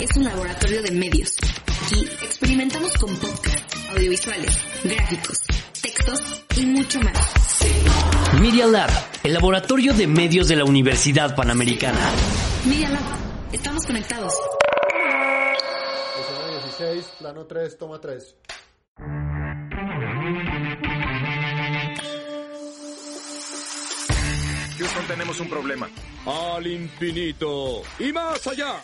es un laboratorio de medios. Aquí experimentamos con podcasts, audiovisuales, gráficos, textos y mucho más. Media Lab, el laboratorio de medios de la Universidad Panamericana. Media Lab, estamos conectados. Escena 16, plano 3, toma 3. Houston, tenemos un problema. Al infinito y más allá.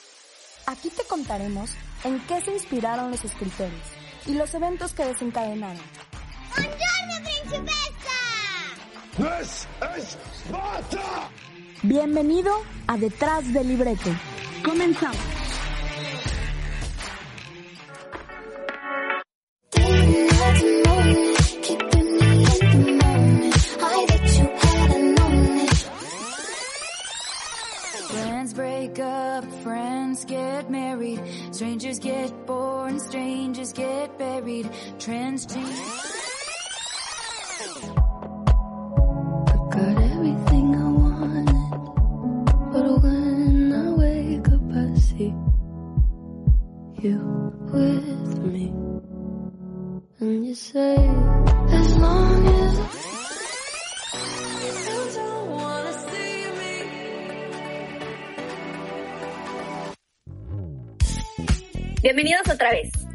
Aquí te contaremos en qué se inspiraron los escritores y los eventos que desencadenaron. ¡Buongiorno, principessa! ¡Es Esparta! Bienvenido a Detrás del Libreto. Comenzamos. Break up, friends get married, strangers get born, strangers get buried, trends change. I got everything I wanted, but when I wake up, I see you with me, and you say,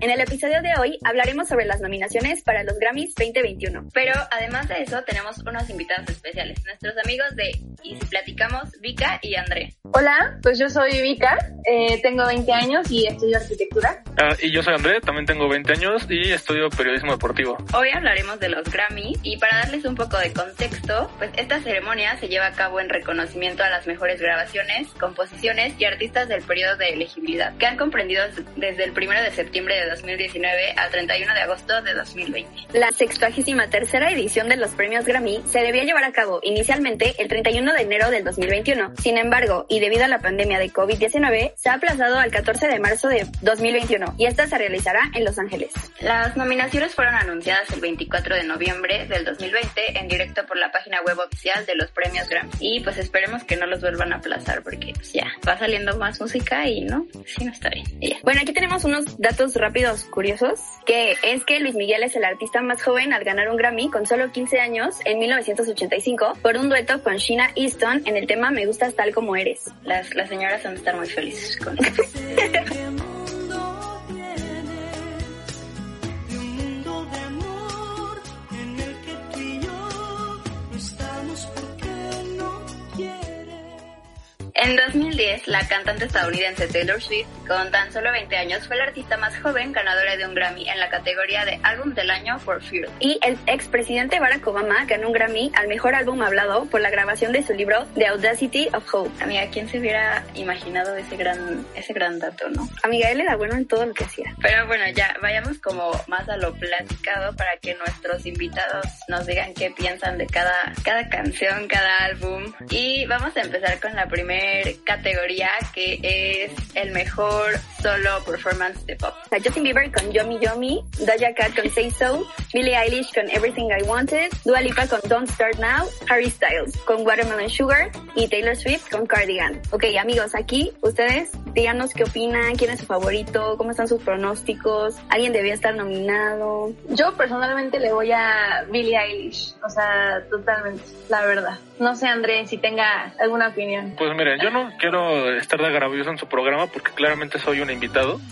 En el episodio de hoy hablaremos sobre las nominaciones para los Grammys 2021. Pero además de eso tenemos unos invitados especiales, nuestros amigos de Y si platicamos, Vika y André. Hola, pues yo soy Vika, eh, tengo 20 años y estudio arquitectura. Ah, y yo soy André, también tengo 20 años y estudio periodismo deportivo. Hoy hablaremos de los Grammy y para darles un poco de contexto, pues esta ceremonia se lleva a cabo en reconocimiento a las mejores grabaciones, composiciones y artistas del periodo de elegibilidad, que han comprendido desde el 1 de septiembre de 2019 al 31 de agosto de 2020. La 63 tercera edición de los premios Grammy se debía llevar a cabo inicialmente el 31 de enero del 2021. Sin embargo, y debido a la pandemia de COVID-19, se ha aplazado al 14 de marzo de 2021 y esta se realizará en Los Ángeles. Las nominaciones fueron anunciadas el 24 de noviembre del 2020 en directo por la página web oficial de los premios Grammy. Y pues esperemos que no los vuelvan a aplazar porque pues ya va saliendo más música y no, sí no está bien. Y ya. Bueno, aquí tenemos unos datos rápidos curiosos, que es que Luis Miguel es el artista más joven al ganar un Grammy con solo 15 años en 1985 por un dueto con Sheena Easton en el tema Me gustas tal como eres. Las, las señoras van a estar muy felices con En 2010, la cantante estadounidense Taylor Swift, con tan solo 20 años, fue la artista más joven ganadora de un Grammy en la categoría de Álbum del Año for Fuel. Y el expresidente Barack Obama ganó un Grammy al mejor álbum hablado por la grabación de su libro The Audacity of Hope. Amiga, ¿quién se hubiera imaginado ese gran, ese gran dato, no? Amiga, él era bueno en todo lo que hacía. Pero bueno, ya, vayamos como más a lo platicado para que nuestros invitados nos digan qué piensan de cada, cada canción, cada álbum. Y vamos a empezar con la primera categoría que es el mejor solo performance de pop. O sea, Justin Bieber con Yomi Yomi, Doja Cat con Say So, Billie Eilish con Everything I Wanted, Dua Lipa con Don't Start Now, Harry Styles con Watermelon Sugar y Taylor Swift con Cardigan. Ok, amigos, aquí ustedes díganos qué opinan, quién es su favorito, cómo están sus pronósticos, alguien debía estar nominado. Yo personalmente le voy a Billie Eilish, o sea, totalmente, la verdad. No sé, André, si tenga alguna opinión. Pues mire, yo no quiero estar de agravioso en su programa porque claramente soy un invitado.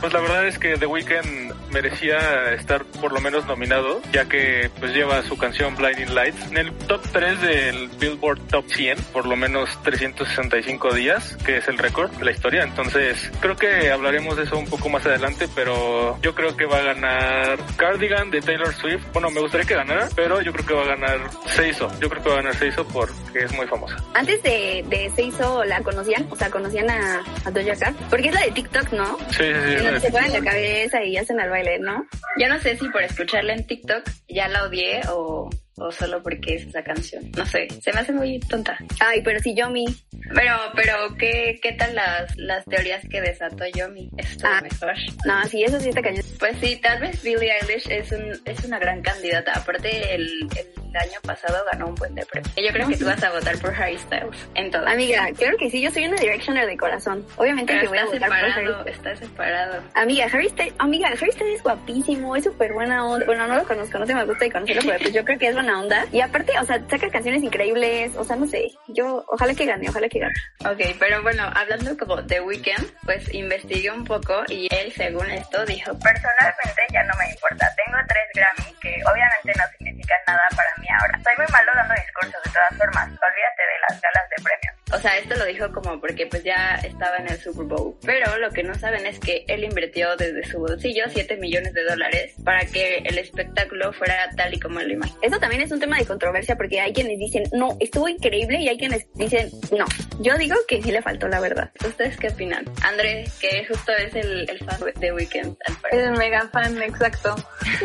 Pues la verdad es que The Weeknd merecía estar por lo menos nominado, ya que pues lleva su canción Blinding Lights en el top 3 del Billboard Top 100, por lo menos 365 días, que es el récord. la historia. Entonces, creo que hablaremos de eso un poco más adelante, pero yo creo que va a ganar Cardigan de Taylor Swift. Bueno, me gustaría que ganara, pero yo creo que va a ganar Seiso. Yo creo que va a ganar Seiso porque es muy famosa. Antes de, de Seiso, ¿la conocían? O sea, ¿conocían a, a Doja Cat? Porque es la de TikTok, ¿no? Sí, sí, sí. En se ponen la cabeza y hacen el baile, ¿no? Yo no sé si por escucharla en TikTok ya la odié o o solo porque es esa canción. No sé, se me hace muy tonta. Ay, pero si Yomi. Pero, pero, ¿qué, qué tal las, las teorías que desató Yomi? Esto ah, mejor. No, sí, eso sí está cañón. Pues sí, tal vez Billie Eilish es, un, es una gran candidata. Aparte, el, el año pasado ganó un buen de premio. Yo creo que tú vas a votar por Harry Styles en todo. Amiga, creo que sí, yo soy una Directioner de corazón. Obviamente que voy a votar por Harry. Está separado. Amiga, Harry Styles, amiga, Harry Styles es guapísimo, es súper buena onda. Bueno, no lo conozco, no se me gusta y conocerlo, pero pues yo creo que es buena onda. Y aparte, o sea, saca canciones increíbles, o sea, no sé, yo, ojalá que gane, ojalá que gane. Ok, pero bueno, hablando como de Weekend, pues investigué un poco y él, según esto, dijo, personalmente ya no me importa, tengo tres Grammy que obviamente no significan nada para mí ahora. Soy muy malo dando discursos de todas formas, olvídate de las galas de premios. O sea, esto lo dijo como porque pues ya estaba en el Super Bowl. Pero lo que no saben es que él invirtió desde su bolsillo 7 millones de dólares para que el espectáculo fuera tal y como lo imaginó. Eso también es un tema de controversia porque hay quienes dicen, no, estuvo increíble y hay quienes dicen, no. Yo digo que sí le faltó la verdad. ¿Ustedes qué opinan? André, que justo es el, el fan de Weekend. Es el mega fan, exacto.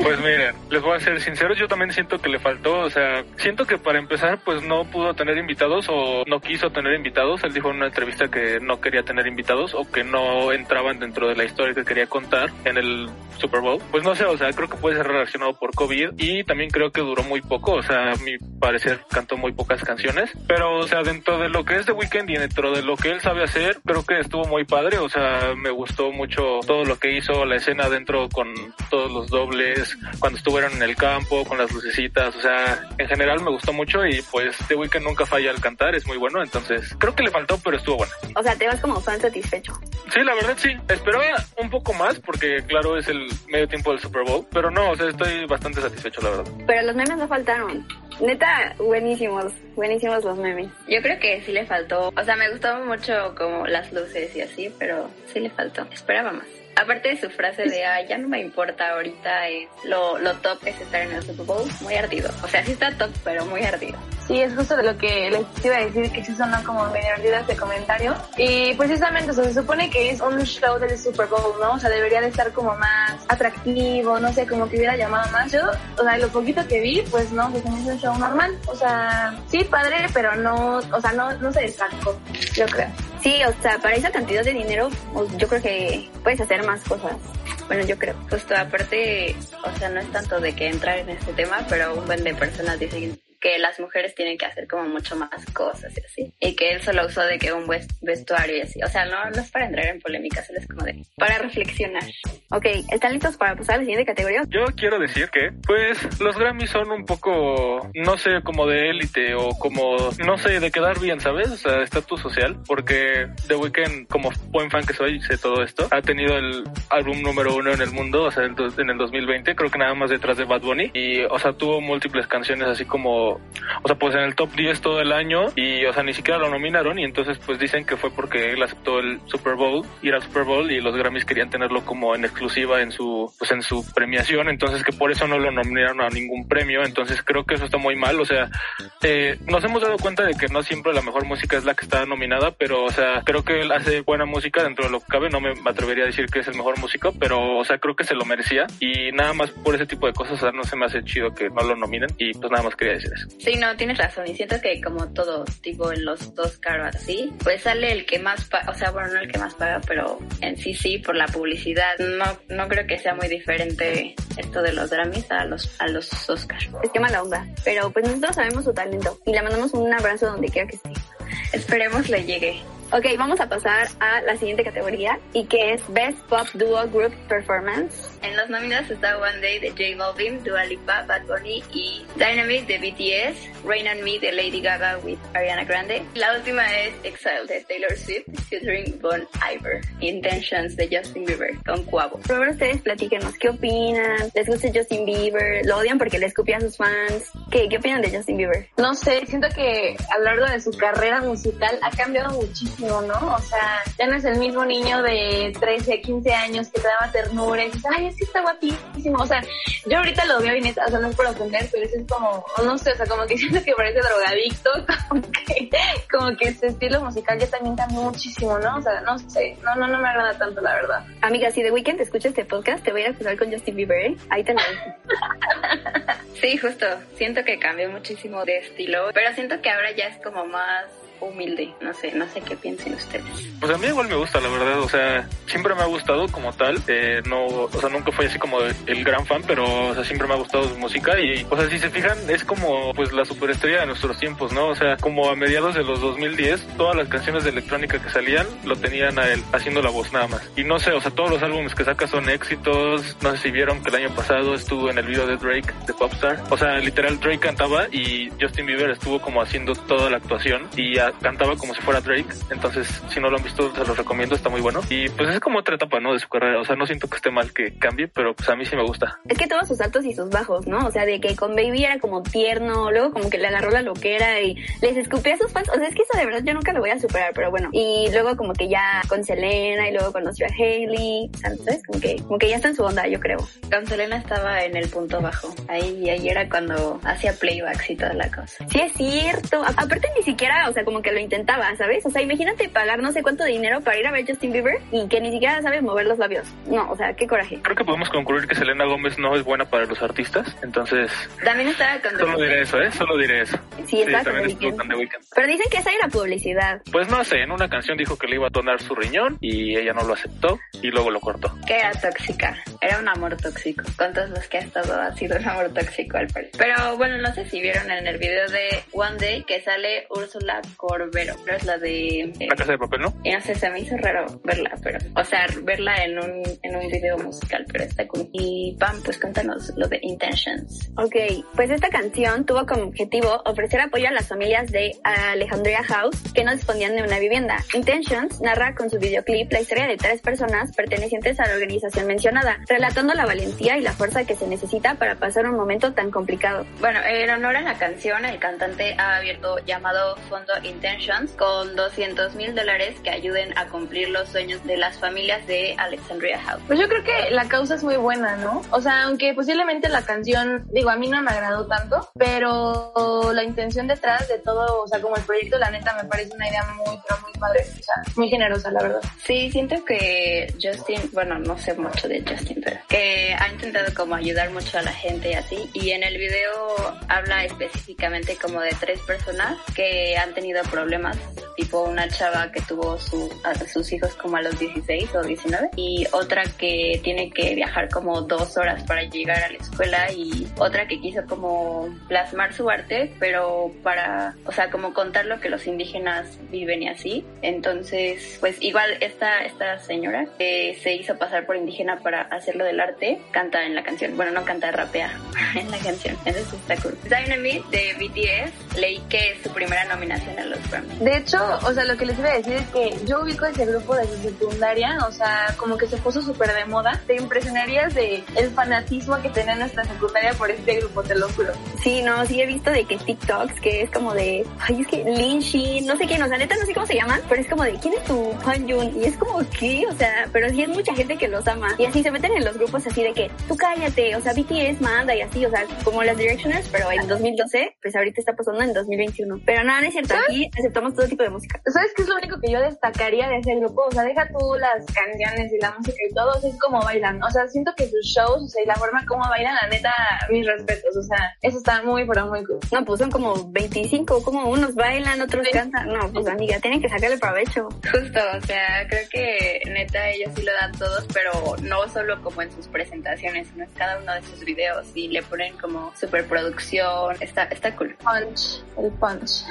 Pues miren, les voy a ser sinceros, yo también siento que le faltó, o sea, siento que para empezar pues no pudo tener invitados o no quiso tener invitados. Él dijo en una entrevista que no quería tener invitados o que no entraban dentro de la historia que quería contar en el Super Bowl. Pues no sé, o sea, creo que puede ser relacionado por COVID y también creo que duró muy poco, o sea, a mi parecer cantó muy pocas canciones, pero o sea, dentro de lo que es The Weeknd y dentro de lo que él sabe hacer, creo que estuvo muy padre, o sea, me gustó mucho todo lo que hizo, la escena dentro con todos los dobles, cuando estuvieron en el campo, con las lucecitas, o sea, en general me gustó mucho y pues The Weeknd nunca falla al cantar, es muy bueno, entonces creo que le faltó, pero estuvo bueno. O sea, te vas como fan satisfecho. Sí, la verdad sí, esperaba un poco más porque claro es el medio tiempo del Super Bowl, pero no, o sea, estoy bastante satisfecho, la verdad. Pero los memes no faltaron. Neta, buenísimos, buenísimos los memes. Yo creo que sí le faltó, o sea, me gustó mucho como las luces y así, pero sí le faltó. Esperaba más. Aparte de su frase de, ah, ya no me importa ahorita, es lo, lo top es estar en el Super Bowl, muy ardido. O sea, sí está top, pero muy ardido. Sí, es justo de lo que les iba a decir, que sí son como medio ardidas de comentario. Y precisamente, o sea, se supone que es un show del Super Bowl, ¿no? O sea, debería de estar como más atractivo, no sé, como que hubiera llamado más. Yo, o sea, lo poquito que vi, pues no, pues es un show normal. O sea, sí, padre, pero no, o sea, no, no se destacó, yo creo. Sí, o sea, para esa cantidad de dinero, pues, yo creo que puedes hacer más cosas. Bueno, yo creo. Justo aparte, o sea, no es tanto de que entrar en este tema, pero un buen de personas dicen que las mujeres tienen que hacer como mucho más cosas y así. Y que él solo usó de que un vestuario y así. O sea, no, no es para entrar en polémica, solo es como de para reflexionar. Ok, ¿están listos para pasar a la siguiente categoría? Yo quiero decir que, pues, los Grammys son un poco, no sé, como de élite o como, no sé, de quedar bien, ¿sabes? O sea, estatus social, porque The Weeknd, como buen fan que soy, sé todo esto, ha tenido el álbum número uno en el mundo, o sea, en el 2020, creo que nada más detrás de Bad Bunny, y, o sea, tuvo múltiples canciones así como o sea, pues en el top 10 todo el año y, o sea, ni siquiera lo nominaron y entonces pues dicen que fue porque él aceptó el Super Bowl, ir al Super Bowl y los Grammys querían tenerlo como en exclusiva en su, pues en su premiación, entonces que por eso no lo nominaron a ningún premio, entonces creo que eso está muy mal, o sea, eh, nos hemos dado cuenta de que no siempre la mejor música es la que está nominada, pero, o sea, creo que él hace buena música dentro de lo que cabe, no me atrevería a decir que es el mejor músico, pero, o sea, creo que se lo merecía y nada más por ese tipo de cosas, o sea, no se me hace chido que no lo nominen y pues nada más quería decir eso. Sí, no, tienes razón. Y siento que como todo, tipo en los dos caros así, pues sale el que más paga, o sea, bueno, no el que más paga, pero en sí sí, por la publicidad. No, no creo que sea muy diferente esto de los Grammys a los, a los Oscars. Es que mala onda. Pero pues nosotros sabemos su talento y le mandamos un abrazo donde quiera que esté. Esperemos le llegue. Ok, vamos a pasar a la siguiente categoría y que es Best Pop Duo Group Performance. En los nominados está One Day de J Balvin, Dua Lipa, Bad Bunny y Dynamite de BTS, Rain on Me de Lady Gaga with Ariana Grande. La última es Exile de Taylor Swift featuring Bon Iver, Intentions de Justin Bieber con Cuavo. Primero ustedes platíquenos, ¿qué opinan? ¿Les gusta Justin Bieber? ¿Lo odian porque le escupía a sus fans? ¿Qué, ¿Qué opinan de Justin Bieber? No sé, siento que a lo largo de su carrera musical ha cambiado muchísimo, ¿no? O sea, ya no es el mismo niño de 13, 15 años que te daba ternura y dices, ay, es que está guapísimo. O sea, yo ahorita lo veo y neta, o sea, no es por ofender, pero eso es como, no sé, o sea, como que siento que parece drogadicto, como que, como que su estilo musical ya también cambió muchísimo, ¿no? O sea, no sé, no, no, no me agrada tanto, la verdad. Amiga, si de Weekend escuchas este podcast, te voy a acusar con Justin Bieber, ¿eh? Ahí te lo sí, justo. Siento que cambió muchísimo de estilo, pero siento que ahora ya es como más humilde. No sé, no sé qué piensen ustedes. Pues a mí igual me gusta, la verdad. O sea, siempre me ha gustado como tal. Eh, no, o sea, nunca fui así como el gran fan, pero o sea, siempre me ha gustado su música. Y, o sea, si se fijan, es como pues la superestrella de nuestros tiempos, ¿no? O sea, como a mediados de los 2010, todas las canciones de electrónica que salían lo tenían a él haciendo la voz nada más. Y no sé, o sea, todos los álbumes que saca son éxitos. No sé si vieron que el año pasado estuvo en el video de Drake, de Popstar. O sea, literal, Drake cantaba y Justin Bieber estuvo como haciendo toda la actuación y a, cantaba como si fuera Drake. Entonces, si no lo han visto, se los recomiendo, está muy bueno. Y pues es como otra etapa, ¿no? De su carrera. O sea, no siento que esté mal que cambie, pero pues a mí sí me gusta. Es que todos sus altos y sus bajos, ¿no? O sea, de que con Baby era como tierno, luego como que le agarró la loquera y les escupía a sus fans. O sea, es que eso de verdad yo nunca lo voy a superar, pero bueno. Y luego como que ya con Selena y luego conoció a Hailey, ¿sabes? Como que, como que ya está en su onda, yo creo. Con Selena estaba en el punto bajo. Ahí, ahí era cuando hacía playbacks y toda la cosa. Sí, es cierto. Aparte ni siquiera, o sea, como que lo intentaba, ¿sabes? O sea, imagínate pagar no sé cuánto dinero para ir a ver Justin Bieber y que ni siquiera sabes mover los labios. No, o sea, qué coraje. Creo que podemos concluir que Selena Gómez no es buena para los artistas, entonces... También estaba con Solo diré eso, ¿eh? Solo diré eso. Sí, estaba también con estuvo con The Weeknd. Pero dicen que esa era publicidad. Pues no sé, en una canción dijo que le iba a donar su riñón y ella no lo aceptó y luego lo cortó. Que era tóxica. Era un amor tóxico. Con todos los que ha estado ha sido un amor tóxico al parecer. Pero bueno, no sé si vieron en el video de One Day que sale Úrsula Corbero. Pero es la de... La casa de papel, ¿no? Y no sé, se me hizo raro verla, pero... O sea, verla en un, en un video musical, pero está cool. Y Pam, pues cuéntanos lo de Intentions. Ok, pues esta canción tuvo como objetivo ofrecer apoyo a las familias de Alejandría House que no disponían de una vivienda. Intentions narra con su videoclip la historia de tres personas pertenecientes a la organización mencionada, relatando la valentía y la fuerza que se necesita para pasar un momento tan complicado. Bueno, en honor a la canción, el cantante ha abierto llamado Fondo Intentions con 200 mil dólares que ayuden a cumplir los sueños de las familias de Alexandria House. Pues yo creo que la causa es muy buena, ¿no? O sea, aunque posiblemente la canción, digo, a mí no me agradó tanto, pero la intención detrás de todo, o sea, como el proyecto, la neta, me parece una idea muy, pero muy padre, o sea, muy generosa, la verdad. Sí, siento que Justin, bueno, no sé mucho de Justin, pero que ha intentado como ayudar mucho a la gente y así, y en el video habla específicamente como de tres personas que han tenido problemas, tipo una chava que tuvo su, a sus hijos como a los 16 o 19, y otra que tiene que viajar como dos horas para llegar a la escuela, y otra que quiso como plasmar su arte, pero para, o sea, como contar lo que los indígenas viven y así. Entonces, pues igual esta, esta señora que se hizo pasar por indígena para hacerlo del arte, canta en la canción. Bueno, no canta, rapea en la canción. Entonces está cool. Dynamite de BTS, leí que es su primera nominación a los De hecho, o sea, lo que les iba a decir es que yo ubico ese grupo desde secundaria, o sea, como que se puso súper de moda. Te impresionarías de el fanatismo que tenía nuestra secundaria por este grupo, te lo juro. Sí, no, sí he visto de que TikToks, que es como de, ay, es que Lin Shin, no sé quién, o sea, neta no sé cómo se llaman, pero es como de, ¿quién es tu Juan Jun? Y es como, ¿qué? O sea, pero sí es mucha gente que los ama. Y así se meten en los grupos así de que, tú cállate, o sea, BTS manda y así, o sea, como las Directioners, pero en 2012, pues ahorita está pasando en 2021. Pero nada, no es cierto, aquí aceptamos todo tipo de música. ¿Sabes qué es lo único que yo destacaría de ese grupo? O sea, deja tú las canciones y la música y todo, o sea, es como bailan. O sea, siento que sus shows, o sea, y la forma como bailan, la neta, mis respetos. O sea, eso está muy, pero muy cool. No, pues son como 25, como unos bailan, otros cantan. No, pues amiga, tienen que sacarle provecho. Justo, o sea, creo que neta ellos sí lo dan todos, pero no solo como en sus presentaciones, sino en cada uno de sus videos y le ponen como superproducción. Está, está cool. Punch, el punch.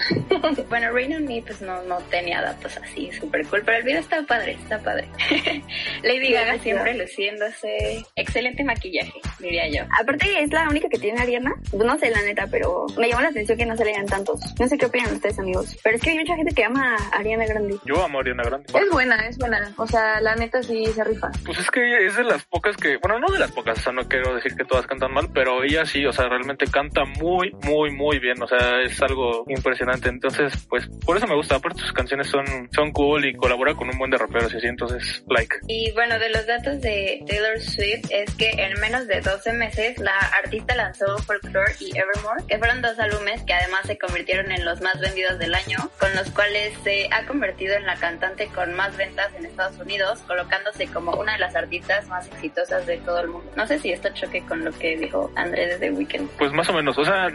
bueno, Rain on Me pues no, no tenía datos así súper cool, pero el video está padre, está padre. Lady Gaga siempre luciéndose. Excelente maquillaje, diría yo. Aparte, es la única que tiene Ariana. No sé, la neta, pero me llamó la atención que no se lean tantos. No sé qué opinan ustedes, amigos. Pero es que hay mucha gente que ama a Ariana Grande. Yo amo a Ariana Grande. Es buena, es buena. O sea, la neta sí se rifa. Pues es que es de las pocas que, bueno, no de las pocas, o sea, no quiero decir que todas cantan mal, pero ella sí, o sea, realmente canta muy, muy, muy bien. O sea, es algo impresionante. Entonces, pues, por eso me gusta. Aparte, sus canciones son, son cool y colabora con un buen de raperos y así, entonces, like. Y bueno, de los datos de Taylor Swift es que en menos de 12 meses la artista lanzó Folklore y Evermore, que fueron dos álbumes que además se convirtieron en los más vendidos del año, con los cuales se ha convertido en la cantante con más ventas en Estados Unidos, colocándose como una de las artistas más exitosas de todo el mundo. No sé si esto choque con lo que dijo André de The Weeknd. Pues más o menos, o sea,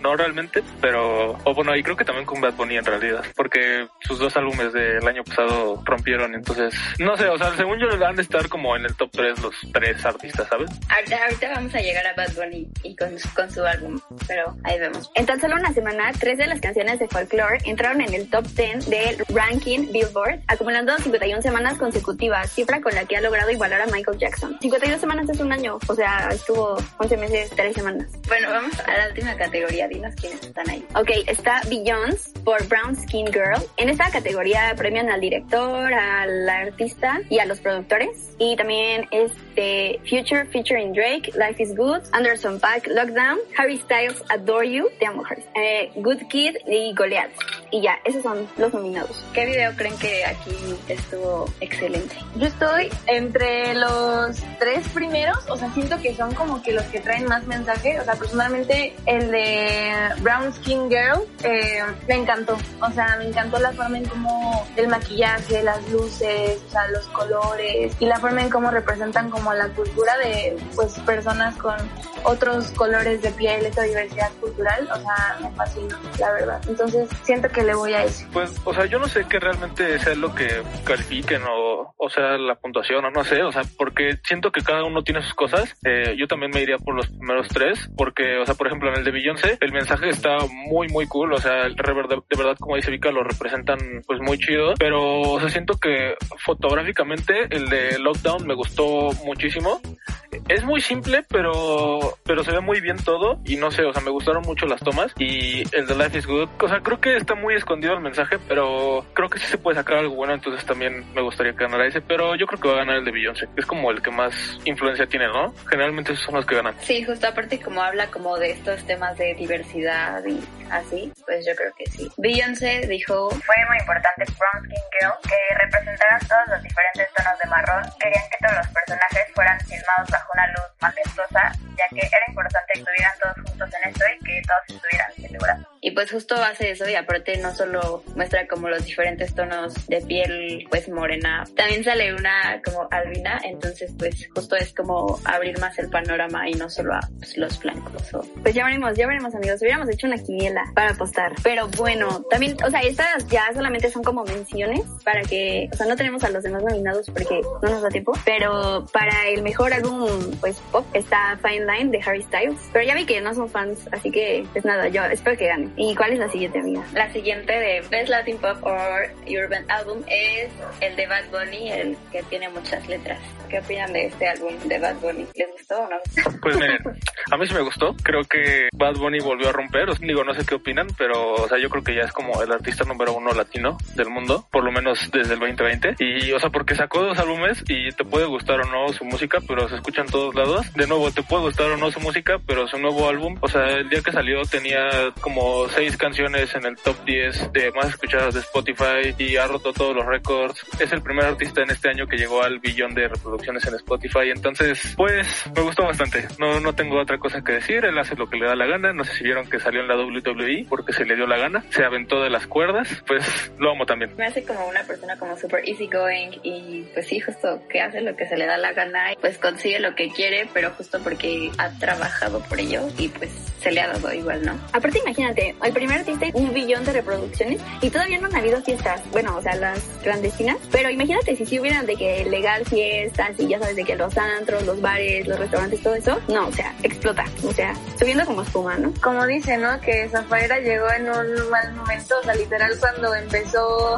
no realmente, pero, o bueno, y creo que también con Bad Bunny en realidad, porque sus dos álbumes del año pasado rompieron, entonces, no sé, o sea, según yo van a estar como en el top 3 los tres artistas, ¿sabes? Ahorita, ahorita vamos a llegar a Bad Bunny y con, su- con su álbum, pero ahí vemos. En tan solo una semana, tres de las canciones de Folklore entraron en el top 10 del ranking Billboard, acumulando 51 semanas consecutivas, cifra con la que ha logrado igualar a Michael Jackson. 52 semanas es un año, o sea, estuvo 11 meses, 3 semanas. Bueno, vamos a la última categoría, dinos quiénes están ahí. Ok, está Beyoncé por Brown Skin Girl. En esta categoría premian al director, al artista y a los productores. Y también este Future featuring Drake, Life is Good, Anderson Paak, Lockdown, Harry Styles, Adore You, te amo Harry, eh, Good Kid y Goliath. Y ya, esos son los nominados. ¿Qué video creen que aquí estuvo excelente? Yo estoy entre los tres primeros, o sea, siento que son como que los que traen más mensaje. O sea, personalmente el de Brown Skin Girl eh, me encantó. O sea, me encantó la forma en cómo el maquillaje, las luces, o sea, los colores y la forma en cómo representan como la cultura de pues personas con otros colores de piel, esa diversidad cultural. O sea, me fascina, la verdad. Entonces, siento que le voy a ese. Pues, o sea, yo no sé qué realmente sea lo que califiquen o, o sea, la puntuación o no sé, o sea, porque siento que cada uno tiene sus cosas. Eh, yo también me iría por los primeros tres, porque, o sea, por ejemplo, en el de Beyoncé, el mensaje está muy, muy cool, o sea, el rever- de, verdad, como dice Vika, lo representan pues muy chido, pero, o siento que fotográficamente el de Lockdown me gustó muchísimo. Es muy simple, pero, pero se ve muy bien todo y no sé, o sea, me gustaron mucho las tomas y el de Life is Good, o sea, creo que está muy escondido el mensaje, pero creo que sí se puede sacar algo bueno, entonces también me gustaría que ganara ese, pero yo creo que va a ganar el de Beyoncé, es como el que más influencia tiene, ¿no? Generalmente esos son los que ganan. Sí, justo aparte como habla como de estos temas de diversidad y así, pues yo creo que sí. Beyoncé dijo, Fue muy importante Brown Skin Girl que representaran todos los diferentes tonos de marrón. Querían que todos los personajes fueran filmados bajo una luz majestuosa, ya que era importante que estuvieran todos juntos en esto y que todos estuvieran celebrando. Y pues justo hace eso y aparte no solo muestra como los diferentes tonos de piel pues morena, también sale una como albina, entonces pues justo es como abrir más el panorama y no solo a pues, los blancos o Pues ya veremos, ya veremos amigos. Hubiéramos hecho una quiniela para apostar. Pero bueno, también, o sea, estas ya solamente son como menciones para que, o sea, no tenemos a los demás nominados porque no nos da tiempo. Pero para el mejor álbum, pues pop, está Fine Line de Harry Styles. Pero ya vi que no son fans, así que pues nada, yo espero que gane. ¿Y cuál es la siguiente, amiga? La siguiente de Best Latin Pop or Urban Album es el de Bad Bunny, el que tiene muchas letras. ¿Qué opinan de este álbum de Bad Bunny? ¿Les gustó o no? Pues miren, a mí sí me gustó. Creo que Bad Bunny volvió a romper. O sea, digo, no sé qué opinan, pero o sea, yo creo que ya es como el artista número uno latino del mundo, por lo menos desde el 2020. Y, o sea, porque sacó dos álbumes y te puede gustar o no su música, pero se escucha en todos lados. De nuevo, te puede gustar o no su música, pero su nuevo álbum, o sea, el día que salió tenía como seis canciones en el top 10 de más escuchadas de Spotify y ha roto todos los récords. Es el primer artista en este año que llegó al billón de reproducciones en Spotify. Entonces, pues, me gustó bastante. No, no tengo otra cosa que decir. Él hace lo que le da la gana. No sé si vieron que salió en la WWE porque se le dio la gana. Se aventó de las cuerdas. Pues, lo amo también. Me hace como una persona como super easygoing y pues sí, justo que hace lo que se le da la gana y pues consigue lo que quiere, pero justo porque ha trabajado por ello y pues se le ha dado igual, ¿no? Aparte, imagínate, el primer artista un billón de reproducciones y todavía no han habido fiestas, bueno, o sea, las clandestinas, pero imagínate si si hubieran de que legal fiestas y ya sabes de que los antros, los bares, los restaurantes, todo eso, no, o sea, explota, o sea, subiendo como espuma, ¿no? Como dice, ¿no? Que Zafaira llegó en un mal momento, o sea, literal cuando empezó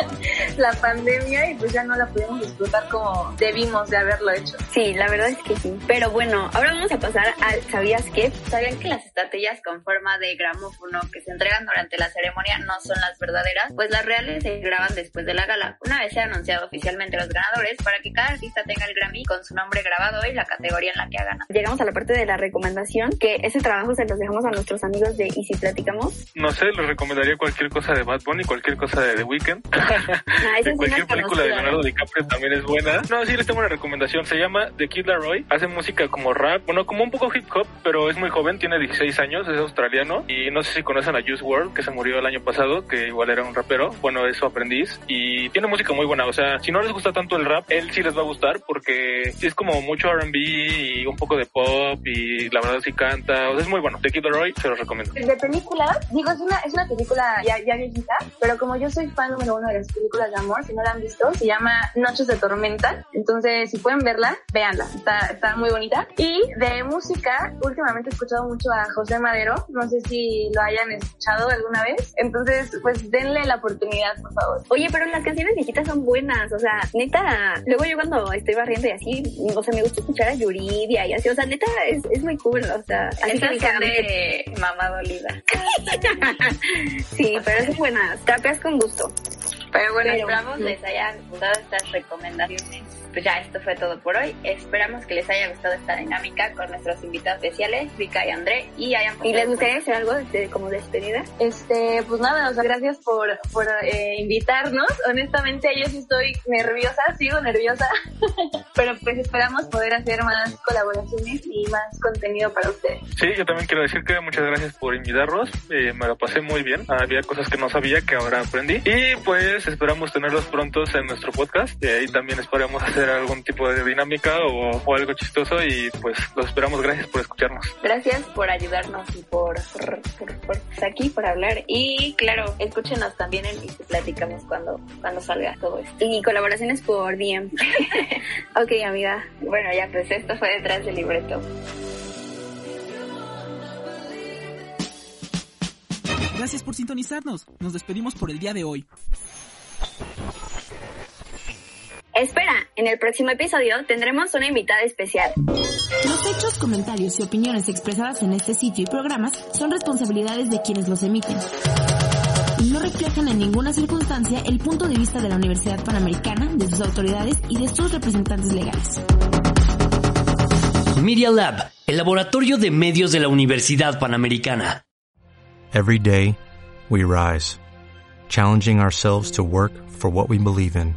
la pandemia y pues ya no la pudimos disfrutar como debimos de haberlo hecho. Sí, la verdad es que sí. Pero bueno, ahora vamos a pasar al ¿sabías qué? ¿Sabían que las estatuillas con forma de gramófono que se entregan durante la ceremonia no son las verdaderas? Pues las reales se graban después de la gala, una vez se ha anunciado oficialmente los ganadores para que cada artista tenga el Grammy con su nombre grabado y la categoría en la que ha ganado. Llegamos a la parte de la recomendación, que ese trabajo se los dejamos a nuestros amigos de Y si platicamos. No sé, les recomendaría cualquier cosa de Bad Bunny, cualquier cosa de The Weeknd. Ah, cualquier película de conocida. Leonardo DiCaprio también es buena. No, sí les tengo una recomendación. Se llama The Kid Laroi. Hace música como rap, bueno, como un poco hip hop, pero es muy joven, tiene 16 años, es australiano. Y no sé si conocen a Juice WRLD, que se murió el año pasado, que igual era un rapero. Bueno, es su aprendiz. Y tiene música muy buena. O sea, si no les gusta tanto el rap, él sí les va a gustar porque es como mucho R&B y un poco de pop y la verdad sí canta. O sea, es muy bueno. The Kid Laroi, se los recomiendo. De película, digo, es una, es una película ya, ya viejita, pero como yo soy fan número uno de las películas de amor, si no la han visto, se llama Noches de Tormenta. Entonces, si pueden verla, véanla. Está, está muy bonita. Y de música, últimamente he escuchado mucho a José Madero. No sé si lo hayan escuchado alguna vez. Entonces, pues denle la oportunidad, por favor. Oye, pero las canciones viejitas son buenas, o sea, neta, luego yo cuando estoy barriendo y así, o sea, me gusta escuchar a Yuridia y así, o sea, neta, es, es muy cool, o sea, así que son de mamá dolida. Sí, pero son buenas, trapeas con gusto. Pero bueno, Pero- esperamos les hayan gustado estas recomendaciones. Pues ya, esto fue todo por hoy. Esperamos que les haya gustado esta dinámica con nuestros invitados especiales, Vika y André, y hayan ¿Y les gustaría hacer algo de, como despedida? Este, pues nada, o sea, gracias por, por eh, invitarnos. Honestamente, yo sí estoy nerviosa, sigo nerviosa, pero pues esperamos poder hacer más colaboraciones y más contenido para ustedes. Sí, yo también quiero decir que muchas gracias por invitarnos. Eh, me lo pasé muy bien. Había cosas que no sabía que ahora aprendí. Y pues esperamos tenerlos prontos en nuestro podcast. Y ahí también esperamos hacer algún tipo de dinámica o, o algo chistoso. Y pues los esperamos. Gracias por escucharnos. Gracias por ayudarnos y por, por, por, por estar aquí, por hablar. Y claro, escúchenos también en y platicamos cuando, cuando salga todo esto. Y colaboraciones por DM. ok, amiga. Bueno, ya pues esto fue detrás del libreto. Gracias por sintonizarnos. Nos despedimos por el día de hoy. Espera, en el próximo episodio tendremos una invitada especial. Los hechos, comentarios y opiniones expresadas en este sitio y programas son responsabilidades de quienes los emiten. Y no reflejan en ninguna circunstancia el punto de vista de la Universidad Panamericana, de sus autoridades y de sus representantes legales. Media Lab, el laboratorio de medios de la Universidad Panamericana. Every day, we rise, challenging ourselves to work for what we believe in.